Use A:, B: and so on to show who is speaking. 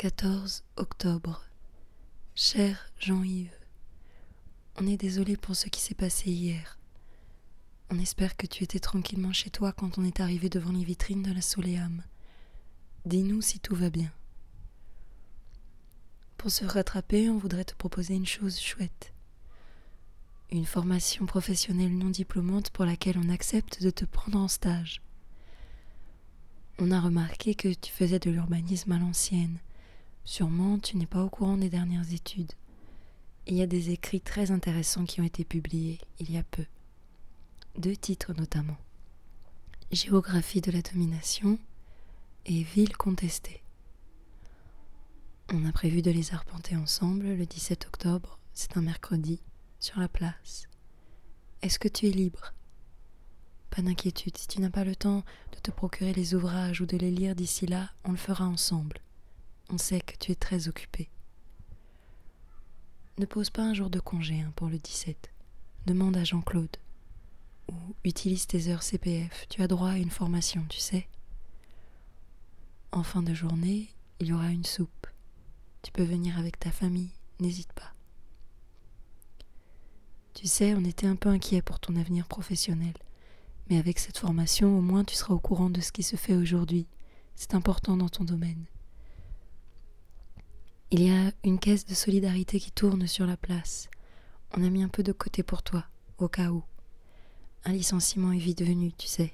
A: 14 octobre. Cher Jean-Yves, on est désolé pour ce qui s'est passé hier. On espère que tu étais tranquillement chez toi quand on est arrivé devant les vitrines de la Soléam. Dis-nous si tout va bien. Pour se rattraper, on voudrait te proposer une chose chouette. Une formation professionnelle non diplômante pour laquelle on accepte de te prendre en stage. On a remarqué que tu faisais de l'urbanisme à l'ancienne. Sûrement, tu n'es pas au courant des dernières études. Il y a des écrits très intéressants qui ont été publiés il y a peu. Deux titres notamment. Géographie de la domination et Ville contestée. On a prévu de les arpenter ensemble le 17 octobre, c'est un mercredi, sur la place. Est-ce que tu es libre? Pas d'inquiétude, si tu n'as pas le temps de te procurer les ouvrages ou de les lire d'ici là, on le fera ensemble. On sait que tu es très occupé. Ne pose pas un jour de congé hein, pour le 17. Demande à Jean-Claude. Ou utilise tes heures CPF. Tu as droit à une formation, tu sais. En fin de journée, il y aura une soupe. Tu peux venir avec ta famille, n'hésite pas. Tu sais, on était un peu inquiet pour ton avenir professionnel. Mais avec cette formation, au moins tu seras au courant de ce qui se fait aujourd'hui. C'est important dans ton domaine. Il y a une caisse de solidarité qui tourne sur la place. On a mis un peu de côté pour toi, au cas où. Un licenciement est vite venu, tu sais,